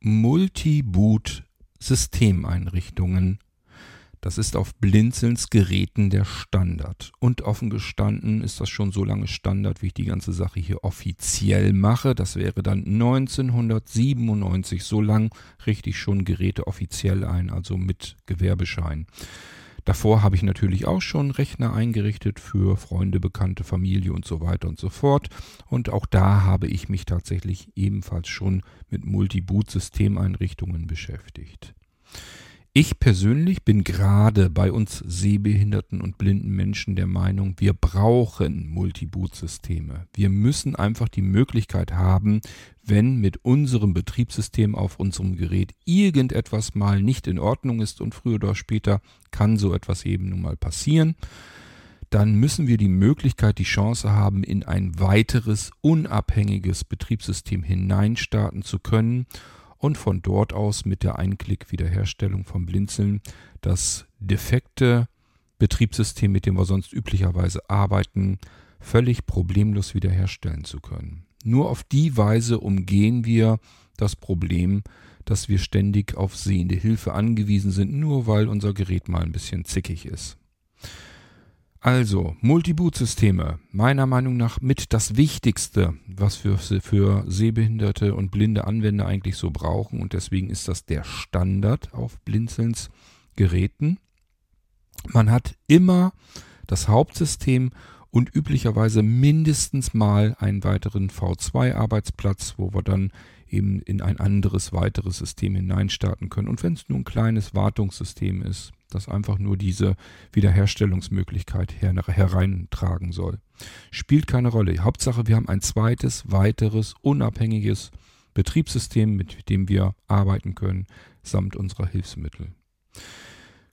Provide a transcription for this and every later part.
Multi-Boot-Systemeinrichtungen. Das ist auf Blinzelns Geräten der Standard. Und offen gestanden ist das schon so lange Standard, wie ich die ganze Sache hier offiziell mache. Das wäre dann 1997. So lang richte ich schon Geräte offiziell ein, also mit Gewerbeschein. Davor habe ich natürlich auch schon Rechner eingerichtet für Freunde, Bekannte, Familie und so weiter und so fort. Und auch da habe ich mich tatsächlich ebenfalls schon mit Multi-Boot-Systemeinrichtungen beschäftigt. Ich persönlich bin gerade bei uns sehbehinderten und blinden Menschen der Meinung, wir brauchen Multiboot-Systeme. Wir müssen einfach die Möglichkeit haben, wenn mit unserem Betriebssystem auf unserem Gerät irgendetwas mal nicht in Ordnung ist und früher oder später kann so etwas eben nun mal passieren, dann müssen wir die Möglichkeit, die Chance haben, in ein weiteres unabhängiges Betriebssystem hineinstarten zu können und von dort aus mit der Einklick-Wiederherstellung vom Blinzeln das defekte Betriebssystem, mit dem wir sonst üblicherweise arbeiten, völlig problemlos wiederherstellen zu können. Nur auf die Weise umgehen wir das Problem, dass wir ständig auf sehende Hilfe angewiesen sind, nur weil unser Gerät mal ein bisschen zickig ist. Also, Multiboot-Systeme, meiner Meinung nach mit das Wichtigste, was wir für sehbehinderte und blinde Anwender eigentlich so brauchen. Und deswegen ist das der Standard auf Blinzelns Geräten. Man hat immer das Hauptsystem und üblicherweise mindestens mal einen weiteren V2-Arbeitsplatz, wo wir dann eben in ein anderes weiteres System hineinstarten können. Und wenn es nur ein kleines Wartungssystem ist, das einfach nur diese Wiederherstellungsmöglichkeit her hereintragen soll. Spielt keine Rolle. Hauptsache, wir haben ein zweites, weiteres, unabhängiges Betriebssystem, mit dem wir arbeiten können, samt unserer Hilfsmittel.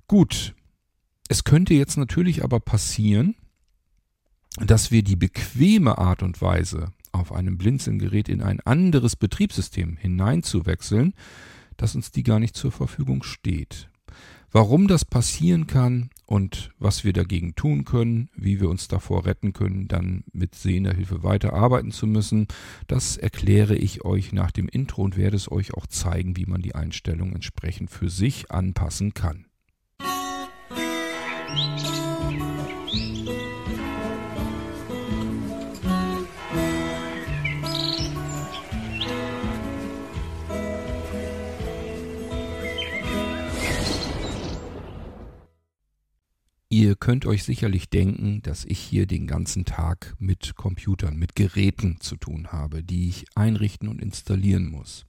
Gut, es könnte jetzt natürlich aber passieren, dass wir die bequeme Art und Weise, auf einem Blinzelgerät in ein anderes Betriebssystem hineinzuwechseln, dass uns die gar nicht zur Verfügung steht. Warum das passieren kann und was wir dagegen tun können, wie wir uns davor retten können, dann mit sehender Hilfe weiterarbeiten zu müssen, das erkläre ich euch nach dem Intro und werde es euch auch zeigen, wie man die Einstellung entsprechend für sich anpassen kann. Musik Ihr könnt euch sicherlich denken, dass ich hier den ganzen Tag mit Computern, mit Geräten zu tun habe, die ich einrichten und installieren muss.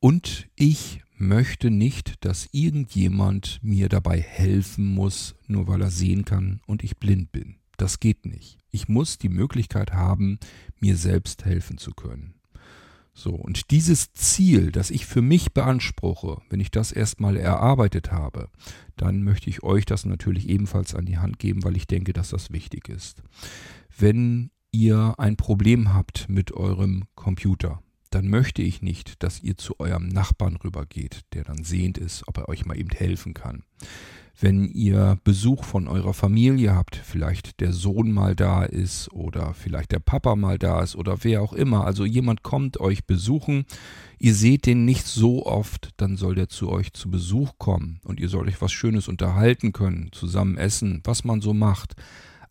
Und ich möchte nicht, dass irgendjemand mir dabei helfen muss, nur weil er sehen kann und ich blind bin. Das geht nicht. Ich muss die Möglichkeit haben, mir selbst helfen zu können. So, und dieses Ziel, das ich für mich beanspruche, wenn ich das erstmal erarbeitet habe, dann möchte ich euch das natürlich ebenfalls an die Hand geben, weil ich denke, dass das wichtig ist. Wenn ihr ein Problem habt mit eurem Computer, dann möchte ich nicht, dass ihr zu eurem Nachbarn rübergeht, der dann sehend ist, ob er euch mal eben helfen kann wenn ihr Besuch von eurer Familie habt, vielleicht der Sohn mal da ist oder vielleicht der Papa mal da ist oder wer auch immer, also jemand kommt euch besuchen, ihr seht den nicht so oft, dann soll der zu euch zu Besuch kommen und ihr sollt euch was Schönes unterhalten können, zusammen essen, was man so macht,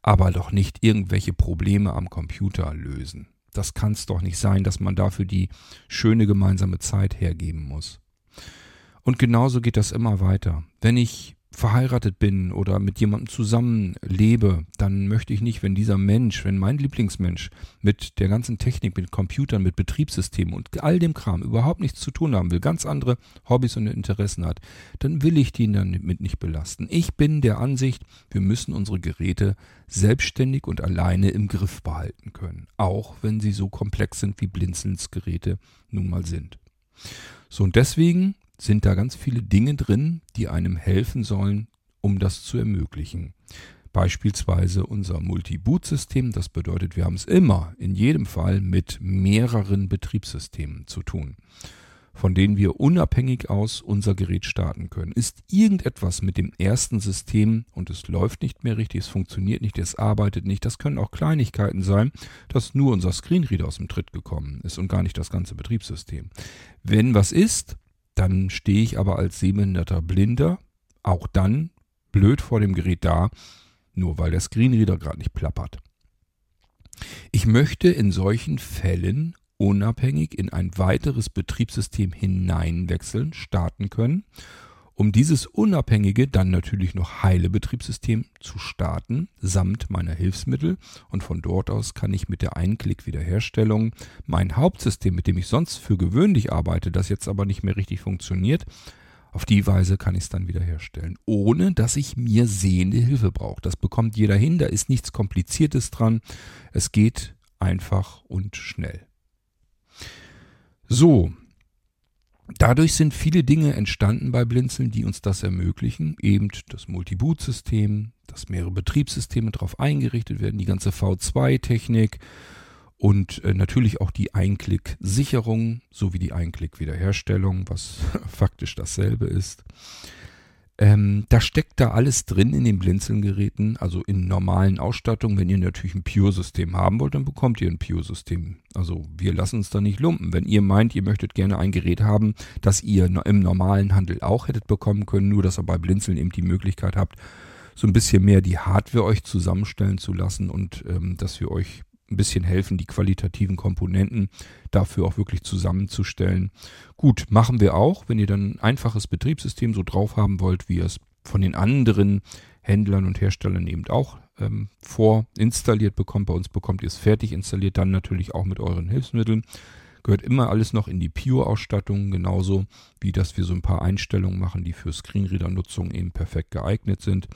aber doch nicht irgendwelche Probleme am Computer lösen. Das kann es doch nicht sein, dass man dafür die schöne gemeinsame Zeit hergeben muss. Und genauso geht das immer weiter. Wenn ich verheiratet bin oder mit jemandem zusammenlebe, dann möchte ich nicht, wenn dieser Mensch, wenn mein Lieblingsmensch mit der ganzen Technik, mit Computern, mit Betriebssystemen und all dem Kram überhaupt nichts zu tun haben will, ganz andere Hobbys und Interessen hat, dann will ich den dann mit nicht belasten. Ich bin der Ansicht, wir müssen unsere Geräte selbstständig und alleine im Griff behalten können, auch wenn sie so komplex sind, wie Blinzelns Geräte nun mal sind. So, und deswegen sind da ganz viele Dinge drin, die einem helfen sollen, um das zu ermöglichen. Beispielsweise unser Multi-Boot-System, das bedeutet, wir haben es immer, in jedem Fall mit mehreren Betriebssystemen zu tun. von denen wir unabhängig aus unser Gerät starten können. Ist irgendetwas mit dem ersten System und es läuft nicht mehr richtig, es funktioniert nicht, es arbeitet nicht, das können auch Kleinigkeiten sein, dass nur unser Screenreader aus dem Tritt gekommen ist und gar nicht das ganze Betriebssystem. Wenn was ist, dann stehe ich aber als sehbehinderter Blinder auch dann blöd vor dem Gerät da, nur weil der Screenreader gerade nicht plappert. Ich möchte in solchen Fällen unabhängig in ein weiteres Betriebssystem hineinwechseln, starten können, um dieses unabhängige, dann natürlich noch heile Betriebssystem zu starten, samt meiner Hilfsmittel. Und von dort aus kann ich mit der Einklick-Wiederherstellung mein Hauptsystem, mit dem ich sonst für gewöhnlich arbeite, das jetzt aber nicht mehr richtig funktioniert, auf die Weise kann ich es dann wiederherstellen, ohne dass ich mir sehende Hilfe brauche. Das bekommt jeder hin, da ist nichts Kompliziertes dran. Es geht einfach und schnell. So, dadurch sind viele Dinge entstanden bei Blinzeln, die uns das ermöglichen. Eben das Multi-Boot-System, dass mehrere Betriebssysteme darauf eingerichtet werden, die ganze V2-Technik und äh, natürlich auch die Einklick-Sicherung sowie die Einklick-Wiederherstellung, was faktisch dasselbe ist. Ähm, da steckt da alles drin in den Blinzelgeräten, also in normalen Ausstattungen. Wenn ihr natürlich ein Pure-System haben wollt, dann bekommt ihr ein Pure-System. Also wir lassen uns da nicht lumpen. Wenn ihr meint, ihr möchtet gerne ein Gerät haben, das ihr im normalen Handel auch hättet bekommen können, nur dass ihr bei Blinzeln eben die Möglichkeit habt, so ein bisschen mehr die Hardware euch zusammenstellen zu lassen und ähm, dass wir euch ein bisschen helfen, die qualitativen Komponenten dafür auch wirklich zusammenzustellen. Gut, machen wir auch, wenn ihr dann ein einfaches Betriebssystem so drauf haben wollt, wie ihr es von den anderen Händlern und Herstellern eben auch ähm, vorinstalliert bekommt. Bei uns bekommt ihr es fertig installiert, dann natürlich auch mit euren Hilfsmitteln. Gehört immer alles noch in die Pure-Ausstattung, genauso wie dass wir so ein paar Einstellungen machen, die für Screenreader-Nutzung eben perfekt geeignet sind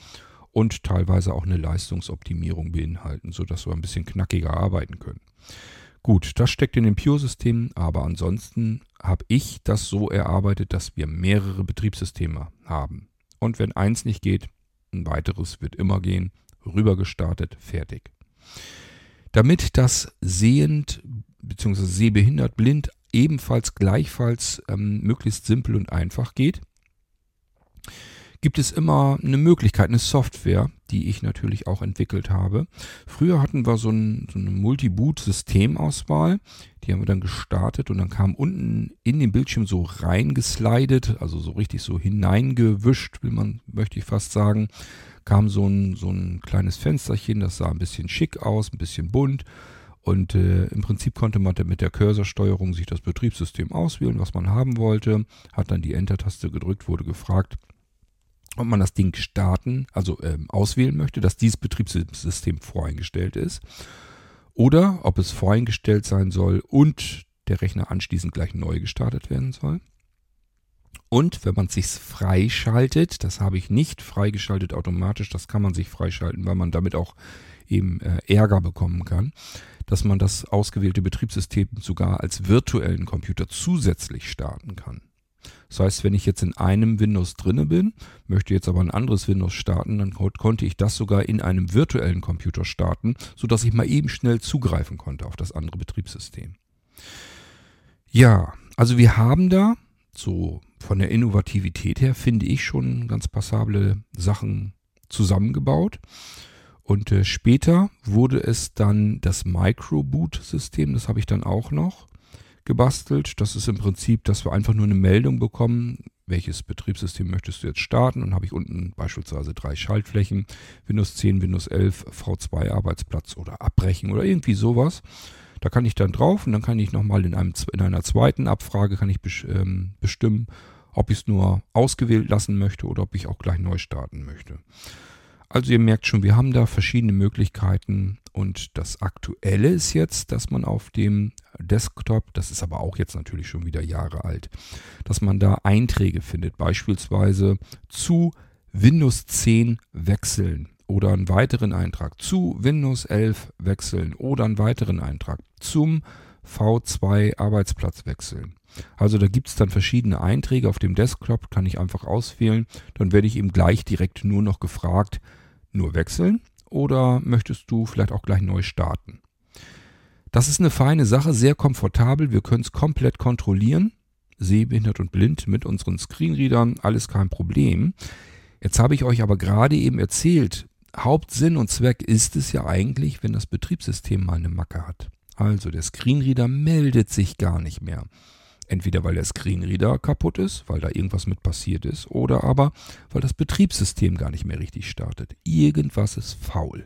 und teilweise auch eine Leistungsoptimierung beinhalten, sodass wir ein bisschen knackiger arbeiten können. Gut, das steckt in dem Pure-System, aber ansonsten habe ich das so erarbeitet, dass wir mehrere Betriebssysteme haben. Und wenn eins nicht geht, ein weiteres wird immer gehen, rübergestartet, fertig. Damit das sehend bzw. sehbehindert, blind ebenfalls gleichfalls ähm, möglichst simpel und einfach geht, gibt es immer eine Möglichkeit, eine Software, die ich natürlich auch entwickelt habe. Früher hatten wir so, ein, so eine Multi-Boot-Systemauswahl. Die haben wir dann gestartet und dann kam unten in den Bildschirm so reingeslidet, also so richtig so hineingewischt, will man, möchte ich fast sagen, kam so ein, so ein kleines Fensterchen, das sah ein bisschen schick aus, ein bisschen bunt. Und äh, im Prinzip konnte man mit der Cursorsteuerung sich das Betriebssystem auswählen, was man haben wollte, hat dann die Enter-Taste gedrückt, wurde gefragt, ob man das Ding starten, also ähm, auswählen möchte, dass dieses Betriebssystem voreingestellt ist. Oder ob es voreingestellt sein soll und der Rechner anschließend gleich neu gestartet werden soll. Und wenn man es sich freischaltet, das habe ich nicht freigeschaltet automatisch, das kann man sich freischalten, weil man damit auch eben äh, Ärger bekommen kann, dass man das ausgewählte Betriebssystem sogar als virtuellen Computer zusätzlich starten kann. Das heißt, wenn ich jetzt in einem Windows drinne bin, möchte jetzt aber ein anderes Windows starten, dann konnte ich das sogar in einem virtuellen Computer starten, sodass ich mal eben schnell zugreifen konnte auf das andere Betriebssystem. Ja, also wir haben da so von der Innovativität her, finde ich, schon ganz passable Sachen zusammengebaut. Und äh, später wurde es dann das Microboot-System, das habe ich dann auch noch gebastelt. Das ist im Prinzip, dass wir einfach nur eine Meldung bekommen, welches Betriebssystem möchtest du jetzt starten. Und habe ich unten beispielsweise drei Schaltflächen, Windows 10, Windows 11, V2 Arbeitsplatz oder Abbrechen oder irgendwie sowas. Da kann ich dann drauf und dann kann ich nochmal in, in einer zweiten Abfrage kann ich ähm, bestimmen, ob ich es nur ausgewählt lassen möchte oder ob ich auch gleich neu starten möchte. Also ihr merkt schon, wir haben da verschiedene Möglichkeiten und das Aktuelle ist jetzt, dass man auf dem Desktop, das ist aber auch jetzt natürlich schon wieder Jahre alt, dass man da Einträge findet, beispielsweise zu Windows 10 wechseln oder einen weiteren Eintrag zu Windows 11 wechseln oder einen weiteren Eintrag zum V2 Arbeitsplatz wechseln. Also da gibt es dann verschiedene Einträge auf dem Desktop, kann ich einfach auswählen. Dann werde ich eben gleich direkt nur noch gefragt, nur wechseln oder möchtest du vielleicht auch gleich neu starten? Das ist eine feine Sache, sehr komfortabel. Wir können es komplett kontrollieren. sehbehindert und blind mit unseren Screenreadern, alles kein Problem. Jetzt habe ich euch aber gerade eben erzählt, Hauptsinn und Zweck ist es ja eigentlich, wenn das Betriebssystem mal eine Macke hat. Also der Screenreader meldet sich gar nicht mehr. Entweder weil der Screenreader kaputt ist, weil da irgendwas mit passiert ist, oder aber weil das Betriebssystem gar nicht mehr richtig startet. Irgendwas ist faul.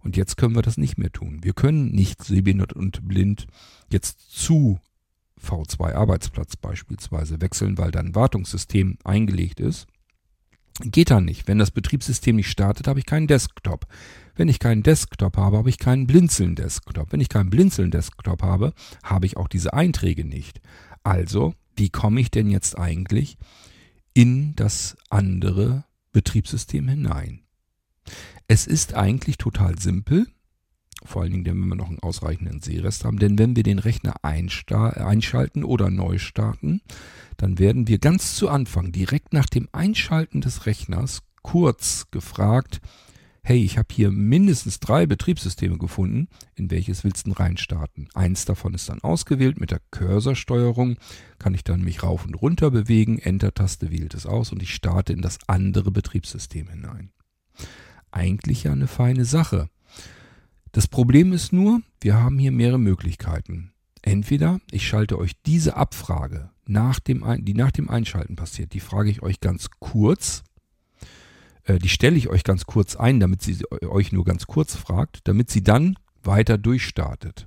Und jetzt können wir das nicht mehr tun. Wir können nicht sehbehindert und blind jetzt zu V2 Arbeitsplatz beispielsweise wechseln, weil da ein Wartungssystem eingelegt ist. Geht da nicht. Wenn das Betriebssystem nicht startet, habe ich keinen Desktop. Wenn ich keinen Desktop habe, habe ich keinen Blinzeln-Desktop. Wenn ich keinen Blinzeln-Desktop habe, habe ich auch diese Einträge nicht. Also, wie komme ich denn jetzt eigentlich in das andere Betriebssystem hinein? Es ist eigentlich total simpel, vor allen Dingen, wenn wir noch einen ausreichenden Sehrest haben, denn wenn wir den Rechner einschalten oder neu starten, dann werden wir ganz zu Anfang, direkt nach dem Einschalten des Rechners, kurz gefragt, hey, ich habe hier mindestens drei Betriebssysteme gefunden, in welches willst du reinstarten? Eins davon ist dann ausgewählt mit der Cursorsteuerung, kann ich dann mich rauf und runter bewegen, Enter-Taste wählt es aus und ich starte in das andere Betriebssystem hinein. Eigentlich ja eine feine Sache. Das Problem ist nur, wir haben hier mehrere Möglichkeiten. Entweder ich schalte euch diese Abfrage, nach dem, die nach dem Einschalten passiert, die frage ich euch ganz kurz, äh, die stelle ich euch ganz kurz ein, damit sie euch nur ganz kurz fragt, damit sie dann weiter durchstartet.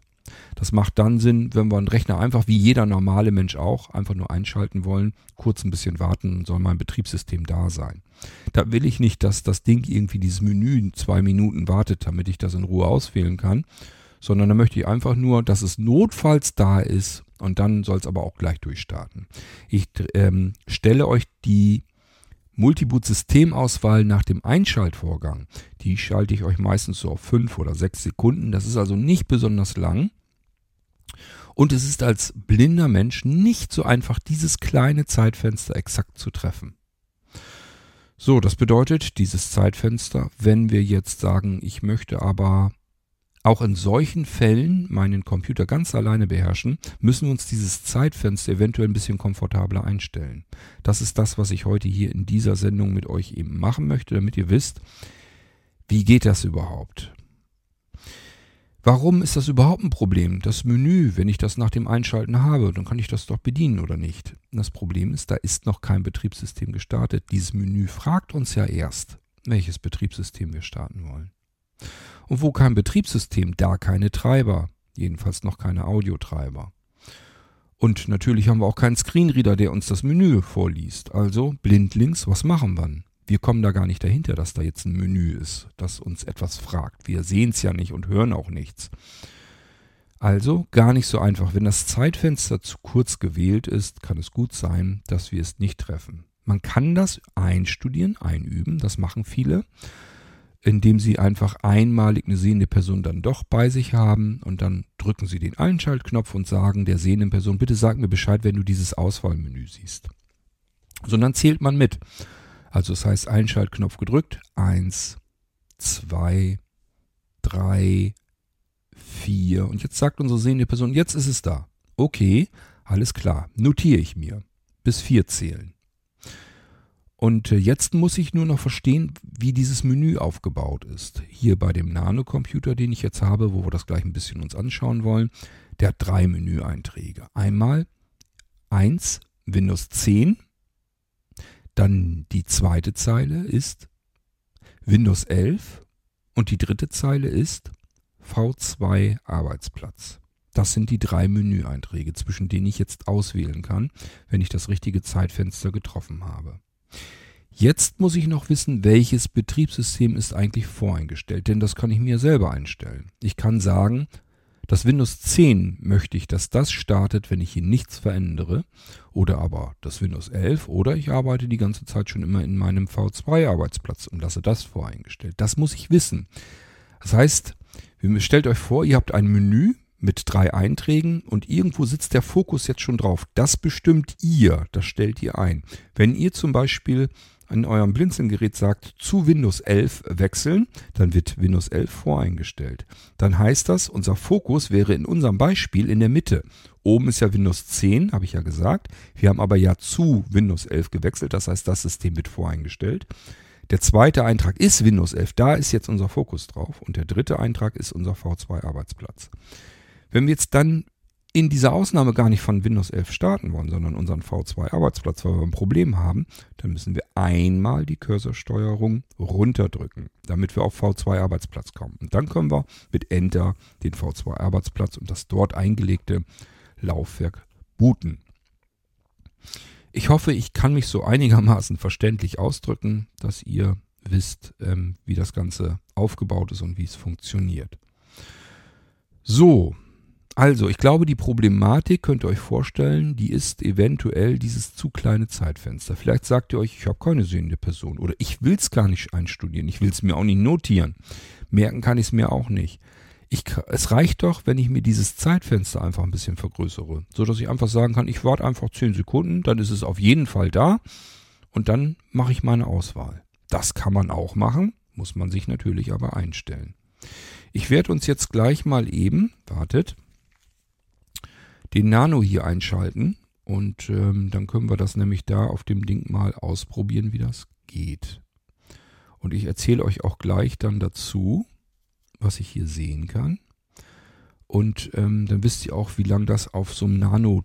Das macht dann Sinn, wenn wir einen Rechner einfach wie jeder normale Mensch auch einfach nur einschalten wollen, kurz ein bisschen warten, soll mein Betriebssystem da sein. Da will ich nicht, dass das Ding irgendwie dieses Menü zwei Minuten wartet, damit ich das in Ruhe auswählen kann, sondern da möchte ich einfach nur, dass es notfalls da ist und dann soll es aber auch gleich durchstarten. Ich ähm, stelle euch die Multiboot-Systemauswahl nach dem Einschaltvorgang, die schalte ich euch meistens so auf fünf oder sechs Sekunden. Das ist also nicht besonders lang. Und es ist als blinder Mensch nicht so einfach, dieses kleine Zeitfenster exakt zu treffen. So, das bedeutet, dieses Zeitfenster, wenn wir jetzt sagen, ich möchte aber auch in solchen Fällen meinen Computer ganz alleine beherrschen, müssen wir uns dieses Zeitfenster eventuell ein bisschen komfortabler einstellen. Das ist das, was ich heute hier in dieser Sendung mit euch eben machen möchte, damit ihr wisst, wie geht das überhaupt? Warum ist das überhaupt ein Problem? Das Menü, wenn ich das nach dem Einschalten habe, dann kann ich das doch bedienen oder nicht. Das Problem ist, da ist noch kein Betriebssystem gestartet. Dieses Menü fragt uns ja erst, welches Betriebssystem wir starten wollen. Und wo kein Betriebssystem, da keine Treiber. Jedenfalls noch keine Audiotreiber. Und natürlich haben wir auch keinen Screenreader, der uns das Menü vorliest. Also blindlings, was machen wir? Wir kommen da gar nicht dahinter, dass da jetzt ein Menü ist, das uns etwas fragt. Wir sehen es ja nicht und hören auch nichts. Also gar nicht so einfach. Wenn das Zeitfenster zu kurz gewählt ist, kann es gut sein, dass wir es nicht treffen. Man kann das einstudieren, einüben, das machen viele indem sie einfach einmalig eine sehende Person dann doch bei sich haben und dann drücken sie den Einschaltknopf und sagen der sehenden Person, bitte sag mir Bescheid, wenn du dieses Auswahlmenü siehst. Sondern zählt man mit. Also das heißt Einschaltknopf gedrückt, eins, zwei, drei, vier und jetzt sagt unsere sehende Person, jetzt ist es da. Okay, alles klar, notiere ich mir. Bis vier zählen. Und äh, jetzt muss ich nur noch verstehen, wie dieses Menü aufgebaut ist. Hier bei dem Nano-Computer, den ich jetzt habe, wo wir das gleich ein bisschen uns anschauen wollen, der hat drei Menüeinträge. Einmal 1 Windows 10, dann die zweite Zeile ist Windows 11 und die dritte Zeile ist V2 Arbeitsplatz. Das sind die drei Menüeinträge, zwischen denen ich jetzt auswählen kann, wenn ich das richtige Zeitfenster getroffen habe. Jetzt muss ich noch wissen, welches Betriebssystem ist eigentlich voreingestellt, denn das kann ich mir selber einstellen. Ich kann sagen, das Windows 10 möchte ich, dass das startet, wenn ich hier nichts verändere. Oder aber das Windows 11 oder ich arbeite die ganze Zeit schon immer in meinem V2-Arbeitsplatz und lasse das voreingestellt. Das muss ich wissen. Das heißt, stellt euch vor, ihr habt ein Menü mit drei Einträgen und irgendwo sitzt der Fokus jetzt schon drauf. Das bestimmt ihr, das stellt ihr ein. Wenn ihr zum Beispiel an eurem Blinzeln-Gerät sagt, zu Windows 11 wechseln, dann wird Windows 11 voreingestellt. Dann heißt das, unser Fokus wäre in unserem Beispiel in der Mitte. Oben ist ja Windows 10, habe ich ja gesagt. Wir haben aber ja zu Windows 11 gewechselt, das heißt, das System wird voreingestellt. Der zweite Eintrag ist Windows 11, da ist jetzt unser Fokus drauf. Und der dritte Eintrag ist unser V2-Arbeitsplatz. Wenn wir jetzt dann in dieser Ausnahme gar nicht von Windows 11 starten wollen, sondern unseren V2-Arbeitsplatz, weil wir ein Problem haben, dann müssen wir einmal die Cursorsteuerung runterdrücken, damit wir auf V2-Arbeitsplatz kommen. Und dann können wir mit Enter den V2-Arbeitsplatz und das dort eingelegte Laufwerk booten. Ich hoffe, ich kann mich so einigermaßen verständlich ausdrücken, dass ihr wisst, ähm, wie das Ganze aufgebaut ist und wie es funktioniert. So, also, ich glaube, die Problematik könnt ihr euch vorstellen, die ist eventuell dieses zu kleine Zeitfenster. Vielleicht sagt ihr euch, ich habe keine sehende Person oder ich will es gar nicht einstudieren, ich will es mir auch nicht notieren. Merken kann ich es mir auch nicht. Ich, es reicht doch, wenn ich mir dieses Zeitfenster einfach ein bisschen vergrößere, so dass ich einfach sagen kann, ich warte einfach 10 Sekunden, dann ist es auf jeden Fall da und dann mache ich meine Auswahl. Das kann man auch machen, muss man sich natürlich aber einstellen. Ich werde uns jetzt gleich mal eben, wartet, den Nano hier einschalten und ähm, dann können wir das nämlich da auf dem Ding mal ausprobieren, wie das geht. Und ich erzähle euch auch gleich dann dazu, was ich hier sehen kann. Und ähm, dann wisst ihr auch, wie lange das auf so einem Nano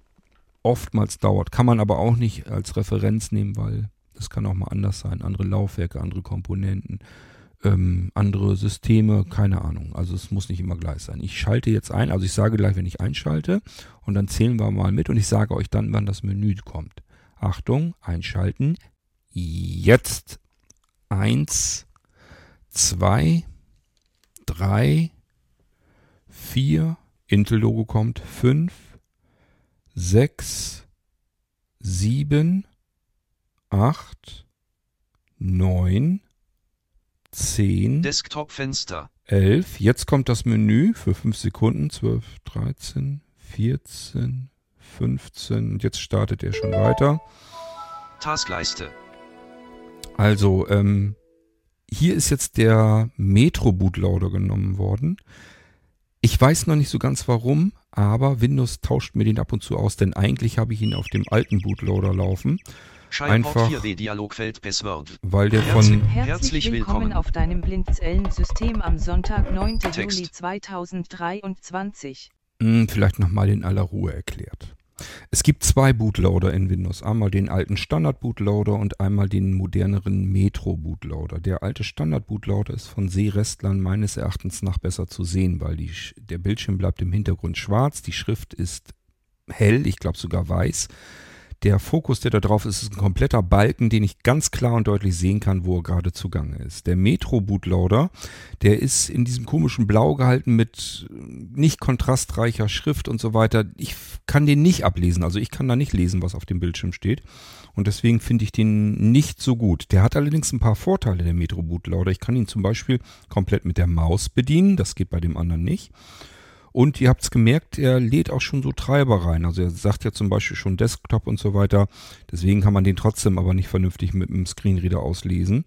oftmals dauert. Kann man aber auch nicht als Referenz nehmen, weil das kann auch mal anders sein. Andere Laufwerke, andere Komponenten ähm, andere Systeme, keine Ahnung. Also es muss nicht immer gleich sein. Ich schalte jetzt ein, also ich sage gleich, wenn ich einschalte und dann zählen wir mal mit und ich sage euch dann, wann das Menü kommt. Achtung, einschalten. Jetzt. Eins, zwei, drei, vier. Intel-Logo kommt. Fünf, sechs, sieben, acht, neun, 10, Desktop-Fenster, 11. Jetzt kommt das Menü für 5 Sekunden. 12, 13, 14, 15. Und jetzt startet er schon weiter. Taskleiste, Also, ähm, hier ist jetzt der Metro Bootloader genommen worden. Ich weiß noch nicht so ganz warum, aber Windows tauscht mir den ab und zu aus, denn eigentlich habe ich ihn auf dem alten Bootloader laufen. Einfach- 4W Dialogfeld Password. Weil der Herzlich- von, Herzlich willkommen auf deinem Blindzellensystem am Sonntag, 9. Text. Juli 2023. Hm, vielleicht nochmal in aller Ruhe erklärt. Es gibt zwei Bootloader in Windows. Einmal den alten Standard-Bootloader und einmal den moderneren Metro-Bootloader. Der alte Standard-Bootloader ist von Seerestlern meines Erachtens nach besser zu sehen, weil die, der Bildschirm bleibt im Hintergrund schwarz, die Schrift ist hell, ich glaube sogar weiß. Der Fokus, der da drauf ist, ist ein kompletter Balken, den ich ganz klar und deutlich sehen kann, wo er gerade zugange ist. Der Metro-Bootloader, der ist in diesem komischen Blau gehalten mit äh, nicht kontrastreicher Schrift und so weiter. Ich kann den nicht ablesen, also ich kann da nicht lesen, was auf dem Bildschirm steht. Und deswegen finde ich den nicht so gut. Der hat allerdings ein paar Vorteile, der Metro Bootloader. Ich kann ihn zum Beispiel komplett mit der Maus bedienen, das geht bei dem anderen nicht. Und ihr habt es gemerkt, er lädt auch schon so Treiber rein. Also er sagt ja zum Beispiel schon Desktop und so weiter. Deswegen kann man den trotzdem aber nicht vernünftig mit dem Screenreader auslesen.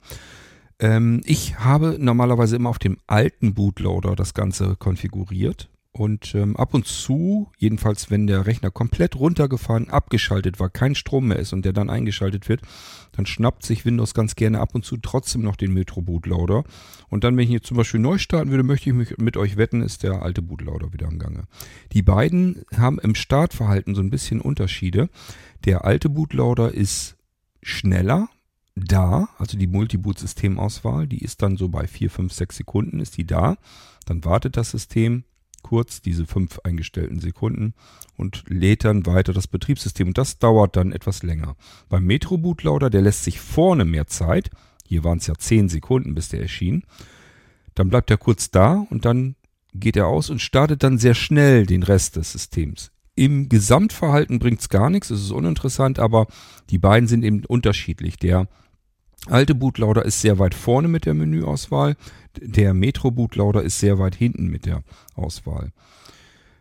Ähm, ich habe normalerweise immer auf dem alten Bootloader das Ganze konfiguriert. Und ähm, ab und zu, jedenfalls wenn der Rechner komplett runtergefahren, abgeschaltet war, kein Strom mehr ist und der dann eingeschaltet wird, dann schnappt sich Windows ganz gerne ab und zu trotzdem noch den Metro Bootloader. Und dann, wenn ich hier zum Beispiel neu starten würde, möchte ich mich mit euch wetten, ist der alte Bootloader wieder am Gange. Die beiden haben im Startverhalten so ein bisschen Unterschiede. Der alte Bootloader ist schneller, da, also die Multiboot-Systemauswahl, die ist dann so bei 4, 5, 6 Sekunden ist die da. Dann wartet das System kurz, diese fünf eingestellten Sekunden und lädt dann weiter das Betriebssystem. Und das dauert dann etwas länger. Beim Metro Bootloader, der lässt sich vorne mehr Zeit. Hier waren es ja 10 Sekunden, bis der erschien. Dann bleibt er kurz da und dann geht er aus und startet dann sehr schnell den Rest des Systems. Im Gesamtverhalten bringt es gar nichts, es ist uninteressant, aber die beiden sind eben unterschiedlich. Der alte Bootloader ist sehr weit vorne mit der Menüauswahl, der Metro Bootloader ist sehr weit hinten mit der Auswahl.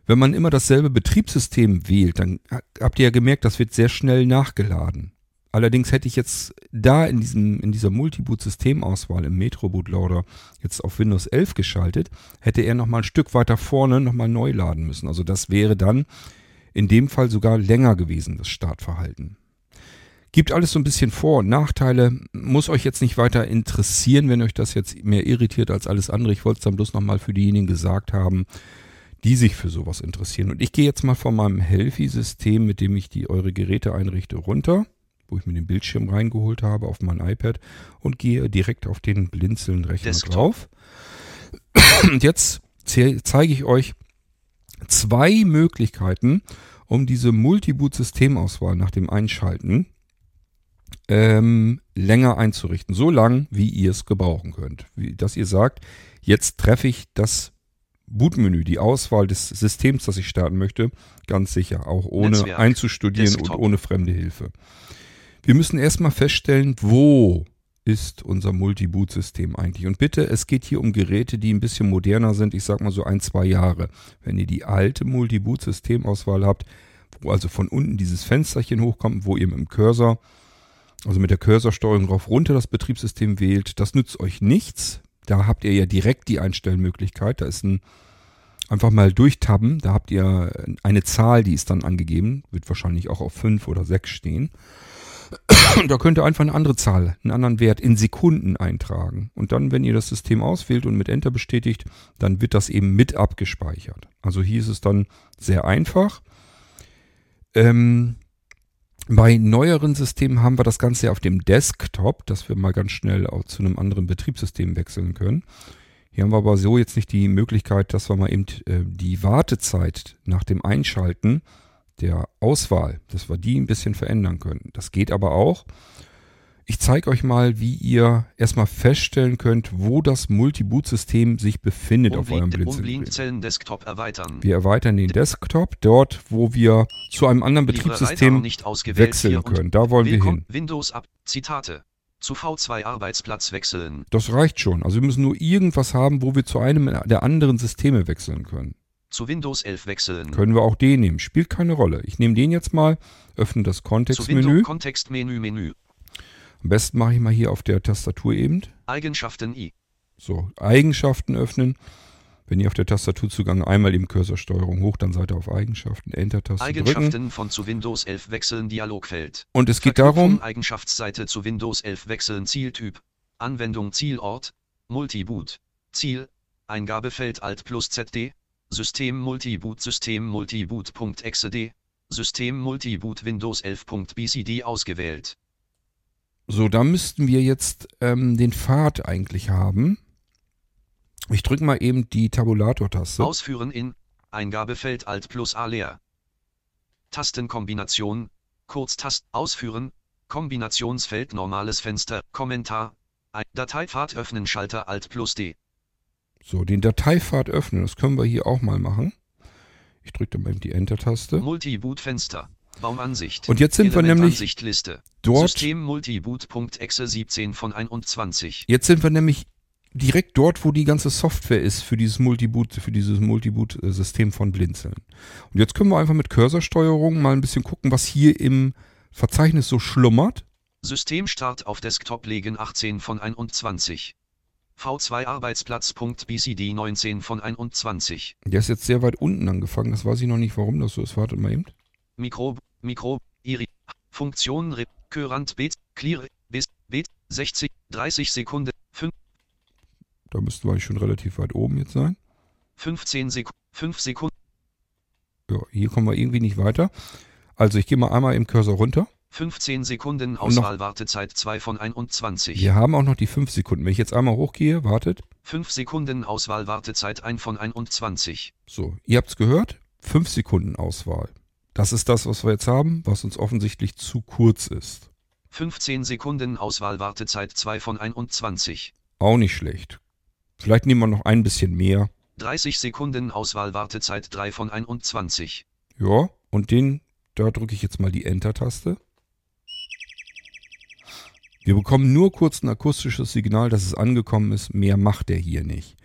Wenn man immer dasselbe Betriebssystem wählt, dann habt ihr ja gemerkt, das wird sehr schnell nachgeladen. Allerdings hätte ich jetzt da in, diesem, in dieser Multiboot-Systemauswahl im Metro Bootloader jetzt auf Windows 11 geschaltet, hätte er nochmal ein Stück weiter vorne nochmal neu laden müssen. Also das wäre dann in dem Fall sogar länger gewesen, das Startverhalten. Gibt alles so ein bisschen Vor- und Nachteile. Muss euch jetzt nicht weiter interessieren, wenn euch das jetzt mehr irritiert als alles andere. Ich wollte es dann bloß nochmal für diejenigen gesagt haben, die sich für sowas interessieren. Und ich gehe jetzt mal von meinem Healthy-System, mit dem ich die eure Geräte einrichte, runter, wo ich mir den Bildschirm reingeholt habe auf mein iPad und gehe direkt auf den Blinzeln-Rechner drauf. Und jetzt zeige ich euch zwei Möglichkeiten, um diese Multiboot-Systemauswahl nach dem Einschalten ähm, länger einzurichten. So lang, wie ihr es gebrauchen könnt. Wie, dass ihr sagt, jetzt treffe ich das Bootmenü, die Auswahl des Systems, das ich starten möchte, ganz sicher, auch ohne Netzwerk, einzustudieren Desktop. und ohne fremde Hilfe. Wir müssen erstmal feststellen, wo ist unser Multi-Boot-System eigentlich. Und bitte, es geht hier um Geräte, die ein bisschen moderner sind, ich sag mal so ein, zwei Jahre. Wenn ihr die alte Multi-Boot-Systemauswahl habt, wo also von unten dieses Fensterchen hochkommt, wo ihr mit dem Cursor, also mit der Cursorsteuerung rauf runter das Betriebssystem wählt, das nützt euch nichts. Da habt ihr ja direkt die Einstellmöglichkeit. Da ist ein einfach mal durchtabben. Da habt ihr eine Zahl, die ist dann angegeben. Wird wahrscheinlich auch auf 5 oder 6 stehen. Da könnt ihr einfach eine andere Zahl, einen anderen Wert in Sekunden eintragen. Und dann, wenn ihr das System auswählt und mit Enter bestätigt, dann wird das eben mit abgespeichert. Also hier ist es dann sehr einfach. Ähm, bei neueren Systemen haben wir das Ganze auf dem Desktop, dass wir mal ganz schnell auch zu einem anderen Betriebssystem wechseln können. Hier haben wir aber so jetzt nicht die Möglichkeit, dass wir mal eben äh, die Wartezeit nach dem Einschalten der Auswahl, dass wir die ein bisschen verändern können. Das geht aber auch. Ich zeige euch mal, wie ihr erstmal feststellen könnt, wo das Multi-Boot-System sich befindet auf eurem Blinzeln. Desktop erweitern. Wir erweitern den Desktop dort, wo wir zu einem anderen Betriebssystem wechseln können. Da wollen wir hin. Windows ab. Zitate. Zu V2 Arbeitsplatz wechseln. Das reicht schon. Also wir müssen nur irgendwas haben, wo wir zu einem der anderen Systeme wechseln können. Zu Windows 11 wechseln. Können wir auch den nehmen. Spielt keine Rolle. Ich nehme den jetzt mal, öffne das Kontextmenü. Kontextmenü Menü. Am besten mache ich mal hier auf der Tastatur eben. Eigenschaften I. So, Eigenschaften öffnen. Wenn ihr auf der Tastatur zugang einmal im Cursorsteuerung hoch, dann seid ihr auf Eigenschaften, Enter-Taste drücken. Eigenschaften von zu Windows 11 wechseln Dialogfeld. Und es geht Verknüpfung darum, Eigenschaftsseite zu Windows 11 wechseln Zieltyp. Anwendung Zielort. Multiboot. Ziel. Eingabefeld Alt plus ZD. System Multiboot System Multiboot.exe System Multiboot Windows 11.bcd ausgewählt. So, da müssten wir jetzt ähm, den Pfad eigentlich haben. Ich drücke mal eben die Tabulator-Taste. Ausführen in Eingabefeld Alt plus A leer. Tastenkombination. Kurztast Ausführen. Kombinationsfeld normales Fenster. Kommentar. Dateipfad öffnen Schalter Alt plus D. So, den Dateipfad öffnen, das können wir hier auch mal machen. Ich drücke dann mal eben die Enter-Taste. Multiboot Fenster. Baumansicht. Und jetzt sind wir nämlich Elementansichtliste. dort- System Multiboot.exe 17 von 21. Jetzt sind wir nämlich direkt dort, wo die ganze Software ist für dieses Multiboot, für dieses Multiboot-System von Blinzeln. Und jetzt können wir einfach mit Cursorsteuerung mal ein bisschen gucken, was hier im Verzeichnis so schlummert. Systemstart auf Desktop legen 18 von 21. V2 Arbeitsplatz.bcd 19 von 21. Der ist jetzt sehr weit unten angefangen. Das weiß ich noch nicht, warum das so ist. Wartet mal eben. Mikro, Mikro, Iri, Funktion, Rep, Current, Bet, Clear, bis, Bet, 60, 30 Sekunden, 5, Da müssten wir eigentlich schon relativ weit oben jetzt sein. 15 Sekunden, 5 Sekunden, Ja, hier kommen wir irgendwie nicht weiter. Also ich gehe mal einmal im Cursor runter. 15 Sekunden, Auswahlwartezeit 2 von 21. Wir haben auch noch die 5 Sekunden. Wenn ich jetzt einmal hochgehe, wartet. 5 Sekunden, Auswahlwartezeit 1 von 21. So, ihr habt's gehört. 5 Sekunden Auswahl. Das ist das, was wir jetzt haben, was uns offensichtlich zu kurz ist. 15 Sekunden, Auswahlwartezeit 2 von 21. Auch nicht schlecht. Vielleicht nehmen wir noch ein bisschen mehr. 30 Sekunden, Auswahlwartezeit 3 von 21. Ja, und den, da drücke ich jetzt mal die Enter-Taste. Wir bekommen nur kurz ein akustisches Signal, dass es angekommen ist. Mehr macht er hier nicht.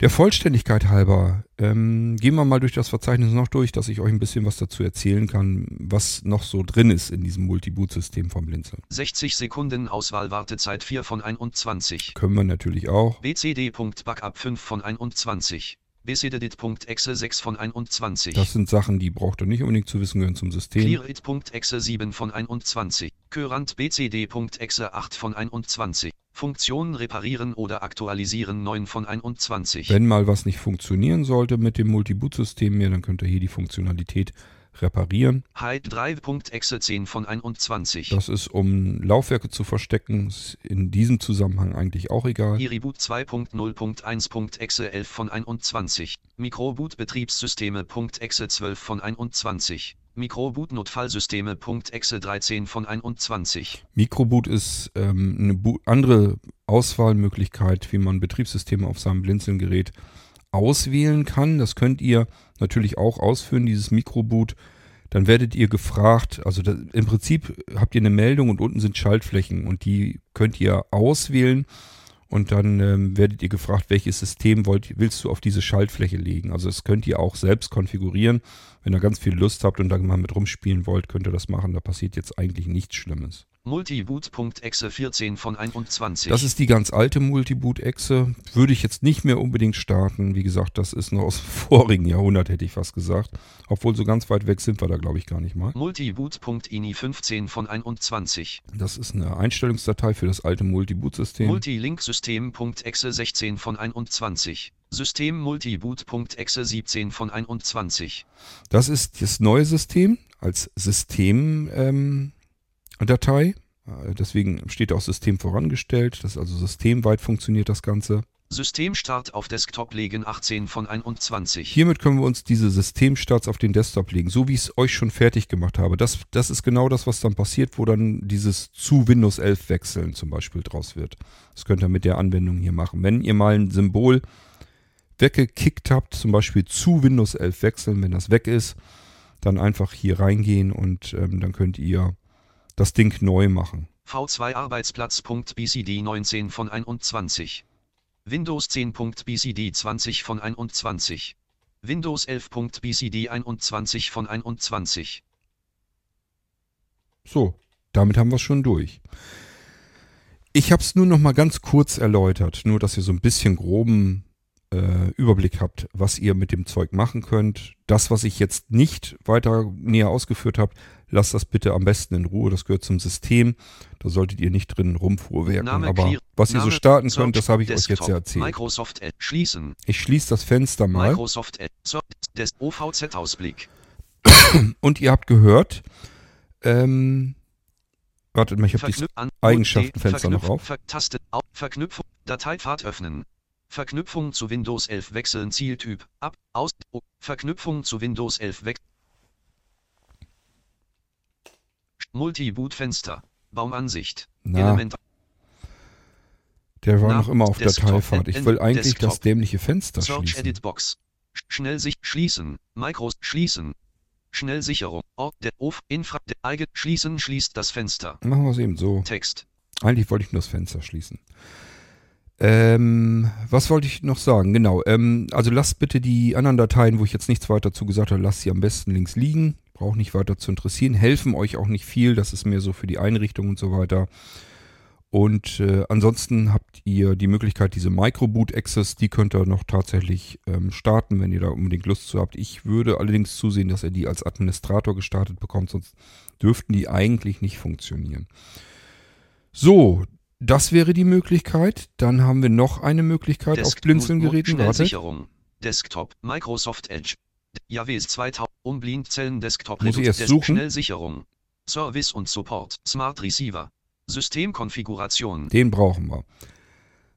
Der Vollständigkeit halber ähm, gehen wir mal durch das Verzeichnis noch durch, dass ich euch ein bisschen was dazu erzählen kann, was noch so drin ist in diesem Multiboot-System vom Blinzeln. 60 Sekunden Auswahlwartezeit 4 von 21. Können wir natürlich auch. bcd.backup 5 von 21. bcdit.exe 6 von 21. Das sind Sachen, die braucht ihr nicht unbedingt zu wissen, gehören zum System. clearit.exe 7 von 21. current bcd.exe 8 von 21. Funktion reparieren oder aktualisieren 9 von 21. Wenn mal was nicht funktionieren sollte mit dem Multiboot-System mehr, dann könnt ihr hier die Funktionalität reparieren. Hide Drive.exe 10 von 21. Das ist, um Laufwerke zu verstecken, ist in diesem Zusammenhang eigentlich auch egal. Iriboot 2.0.1.exe 11 von 21. Mikroboot Betriebssysteme.exe 12 von 21. Mikroboot Notfallsysteme.exe 13 von 21. Mikroboot ist ähm, eine Bo andere Auswahlmöglichkeit, wie man Betriebssysteme auf seinem Blinzeln-Gerät auswählen kann. Das könnt ihr natürlich auch ausführen, dieses Mikroboot. Dann werdet ihr gefragt, also da, im Prinzip habt ihr eine Meldung und unten sind Schaltflächen und die könnt ihr auswählen und dann ähm, werdet ihr gefragt, welches System wollt, willst du auf diese Schaltfläche legen. Also das könnt ihr auch selbst konfigurieren. Wenn ihr ganz viel Lust habt und da mal mit rumspielen wollt, könnt ihr das machen. Da passiert jetzt eigentlich nichts Schlimmes. Multiboot.exe 14 von 21. Das ist die ganz alte Multiboot-Exe. Würde ich jetzt nicht mehr unbedingt starten. Wie gesagt, das ist noch aus dem vorigen Jahrhundert, hätte ich fast gesagt. Obwohl so ganz weit weg sind wir da, glaube ich, gar nicht mal. Multiboot.ini 15 von 21. Das ist eine Einstellungsdatei für das alte Multiboot-System. MultilinkSystem.exe 16 von 21. System Multiboot.exe 17 von 21. Das ist das neue System als System. Ähm, Datei. Äh, Deswegen steht auch System vorangestellt. Das ist also systemweit funktioniert das Ganze. Systemstart auf Desktop legen 18 von 21. Hiermit können wir uns diese Systemstarts auf den Desktop legen, so wie ich es euch schon fertig gemacht habe. Das, das ist genau das, was dann passiert, wo dann dieses zu Windows 11 wechseln zum Beispiel draus wird. Das könnt ihr mit der Anwendung hier machen. Wenn ihr mal ein Symbol weggekickt habt, zum Beispiel zu Windows 11 wechseln, wenn das weg ist, dann einfach hier reingehen und ähm, dann könnt ihr das Ding neu machen. V2 Arbeitsplatz.bcd 19 von 21. Windows 10.bcd 20 von 21. Windows 11.bcd 21 von 21. So, damit haben wir es schon durch. Ich habe es nur noch mal ganz kurz erläutert, nur dass ihr so ein bisschen groben äh, Überblick habt, was ihr mit dem Zeug machen könnt. Das, was ich jetzt nicht weiter näher ausgeführt habe, lasst das bitte am besten in Ruhe. Das gehört zum System. Da solltet ihr nicht drin rumfuhrwerken. Name Aber clear- was ihr so Name starten könnt, das habe ich euch jetzt Desktop. ja erzählt. Microsoft Edge schließen. Ich schließe das Fenster mal Microsoft Search des OVZ Ausblick. und ihr habt gehört, ähm, wartet mal, ich habe die Eigenschaftenfenster noch auf. Taste Verknüpfung Dateipfad öffnen. Verknüpfung zu Windows 11 wechseln Zieltyp ab aus O- Verknüpfung zu Windows 11 weg Multiboot Fenster Baumansicht Na. Element Der war Na, noch immer auf Dateifahrt. Ich will eigentlich Desktop. das dämliche Fenster Search schließen. Edit Box Sch- Schnellsicht schließen Micros schließen Schnellsicherung Ort der Of Infra der Eigen schließen schließt das Fenster Machen wir es eben so. Text Eigentlich wollte ich nur das Fenster schließen. Ähm, was wollte ich noch sagen? Genau. Ähm, also lasst bitte die anderen Dateien, wo ich jetzt nichts weiter zu gesagt habe, lasst sie am besten links liegen. Braucht nicht weiter zu interessieren. Helfen euch auch nicht viel. Das ist mehr so für die Einrichtung und so weiter. Und äh, ansonsten habt ihr die Möglichkeit, diese Microboot Access, die könnt ihr noch tatsächlich ähm, starten, wenn ihr da unbedingt Lust zu habt. Ich würde allerdings zusehen, dass ihr die als Administrator gestartet bekommt, sonst dürften die eigentlich nicht funktionieren. So, das wäre die Möglichkeit. Dann haben wir noch eine Möglichkeit auf Desk- Blinzeln-Geräten. Wartet. Schnellsicherung. Desktop, Microsoft Edge. JAWS 2000, um Blindzellen Desktop Muss ich erst suchen? Schnellsicherung. Service und Support, Smart Receiver. Systemkonfiguration. Den brauchen wir.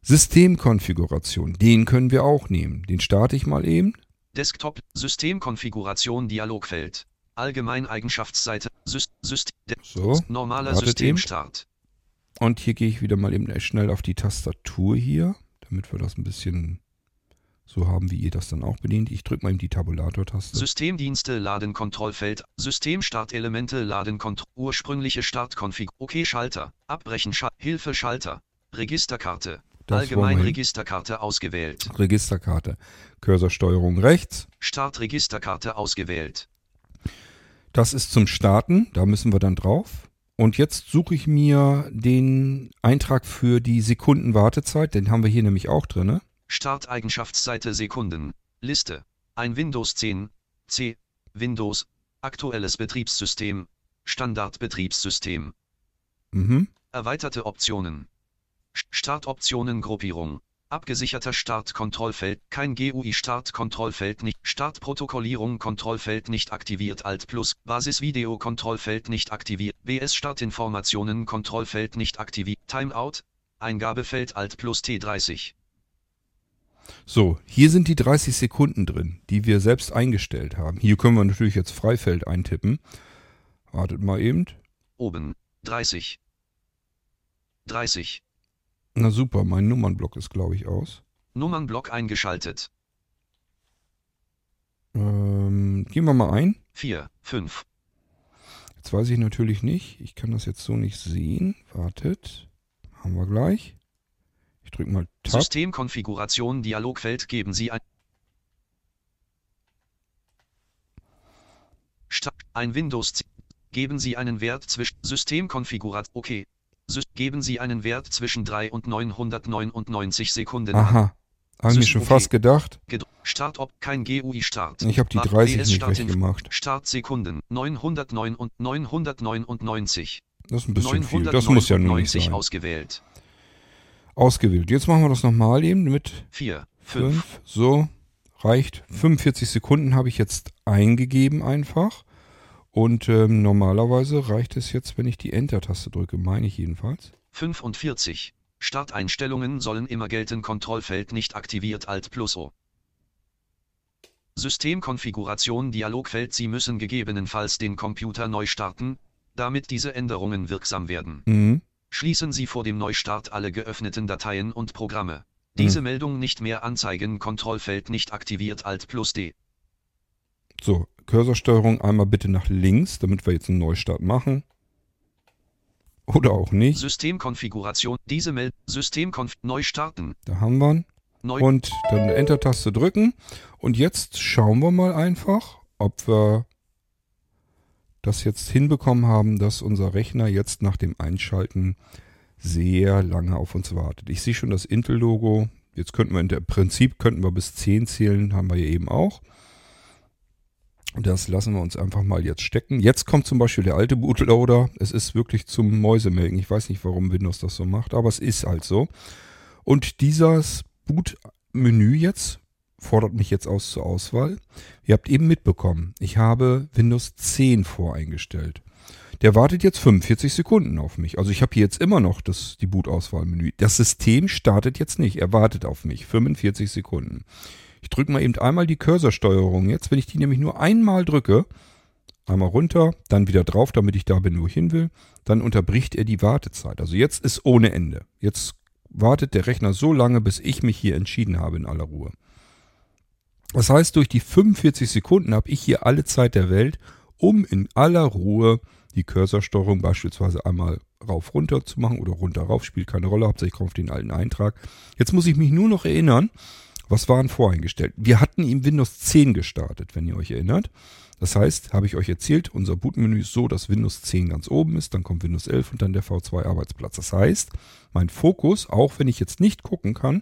Systemkonfiguration, den können wir auch nehmen. Den starte ich mal eben. Desktop, Systemkonfiguration Dialogfeld. Allgemeineigenschaftsseite, Syst, Syst, de, So, normaler Systemstart. Und hier gehe ich wieder mal eben schnell auf die Tastatur hier, damit wir das ein bisschen so haben, wie ihr das dann auch bedient. Ich drücke mal eben die Tabulator-Taste. Systemdienste Laden Kontrollfeld, Systemstartelemente Laden Kontroll, ursprüngliche Startkonfig, OK Schalter, Abbrechen Schal Hilfe Schalter, Registerkarte, Das Allgemein. Registerkarte ausgewählt. Registerkarte. Cursorsteuerung rechts. Start Registerkarte ausgewählt. Das ist zum Starten, da müssen wir dann drauf. Und jetzt suche ich mir den Eintrag für die Sekundenwartezeit, den haben wir hier nämlich auch drin. Start Eigenschaftsseite Sekunden. Liste. Ein Windows 10, C, Windows, aktuelles Betriebssystem, Standardbetriebssystem. Mhm. Erweiterte Optionen. Startoptionen Gruppierung. Abgesicherter Startkontrollfeld, kein GUI Startkontrollfeld nicht, Startprotokollierung Kontrollfeld nicht aktiviert Alt plus, Basisvideo Kontrollfeld nicht aktiviert, BS Startinformationen Kontrollfeld nicht aktiviert, Timeout, Eingabefeld Alt plus T30. So, hier sind die 30 Sekunden drin, die wir selbst eingestellt haben. Hier können wir natürlich jetzt Freifeld eintippen. Wartet mal eben. Oben, 30. 30. Na super, mein Nummernblock ist glaube ich aus. Nummernblock eingeschaltet. Ähm, gehen wir mal ein. 4, 5. Jetzt weiß ich natürlich nicht. Ich kann das jetzt so nicht sehen. Wartet. Haben wir gleich. Ich drücke mal Tab. Systemkonfiguration Dialogfeld geben Sie ein. Start ein Windows 10. Geben Sie einen Wert zwischen Systemkonfiguration. Okay. Geben Sie einen Wert zwischen 3 und 999 Sekunden. Aha. Habe ich mir Sys- schon fast gedacht. Start ob kein GUI Start. Ich habe die Wart- 30 BS nicht Start recht gemacht. Startsekunden 909 und 999. Das ist ein bisschen viel. Das muss ja nur nicht 999 sein. ausgewählt. Ausgewählt. Jetzt machen wir das nochmal eben mit 4, 5. 5. So, reicht. 45 Sekunden habe ich jetzt eingegeben einfach. Und ähm, normalerweise reicht es jetzt, wenn ich die Enter-Taste drücke, meine ich jedenfalls. 45. Starteinstellungen sollen immer gelten. Kontrollfeld nicht aktiviert. Alt plus O. Systemkonfiguration Dialogfeld. Sie müssen gegebenenfalls den Computer neu starten, damit diese Änderungen wirksam werden. Mhm. Schließen Sie vor dem Neustart alle geöffneten Dateien und Programme. Diese Meldung nicht mehr anzeigen. Kontrollfeld nicht aktiviert. Alt plus D. So, Cursorsteuerung einmal bitte nach links, damit wir jetzt einen Neustart machen. Oder auch nicht. Systemkonfiguration. Diese Meldung. Systemkonf. Neu starten. Da haben wir ihn. Neu. Und dann Enter-Taste drücken. Und jetzt schauen wir mal einfach, ob wir das jetzt hinbekommen haben, dass unser Rechner jetzt nach dem Einschalten sehr lange auf uns wartet. Ich sehe schon das Intel-Logo. Jetzt könnten wir im Prinzip könnten wir bis 10 zählen, haben wir hier eben auch. Das lassen wir uns einfach mal jetzt stecken. Jetzt kommt zum Beispiel der alte Bootloader. Es ist wirklich zum Mäusemelken. Ich weiß nicht, warum Windows das so macht, aber es ist halt so. Und dieses Boot-Menü jetzt fordert mich jetzt aus zur Auswahl. Ihr habt eben mitbekommen, ich habe Windows 10 voreingestellt. Der wartet jetzt 45 Sekunden auf mich. Also ich habe hier jetzt immer noch das, die Boot-Auswahlmenü. Das System startet jetzt nicht. Er wartet auf mich. 45 Sekunden. Ich drücke mal eben einmal die Cursorsteuerung jetzt. Wenn ich die nämlich nur einmal drücke, einmal runter, dann wieder drauf, damit ich da bin, wo ich hin will, dann unterbricht er die Wartezeit. Also jetzt ist ohne Ende. Jetzt wartet der Rechner so lange, bis ich mich hier entschieden habe in aller Ruhe. Das heißt, durch die 45 Sekunden habe ich hier alle Zeit der Welt, um in aller Ruhe die Cursorsteuerung beispielsweise einmal rauf runter zu machen oder runter rauf, spielt keine Rolle, hauptsächlich kommt auf den alten Eintrag. Jetzt muss ich mich nur noch erinnern, was waren voreingestellt? Wir hatten ihm Windows 10 gestartet, wenn ihr euch erinnert. Das heißt, habe ich euch erzählt, unser Bootmenü ist so, dass Windows 10 ganz oben ist, dann kommt Windows 11 und dann der V2 Arbeitsplatz. Das heißt, mein Fokus, auch wenn ich jetzt nicht gucken kann,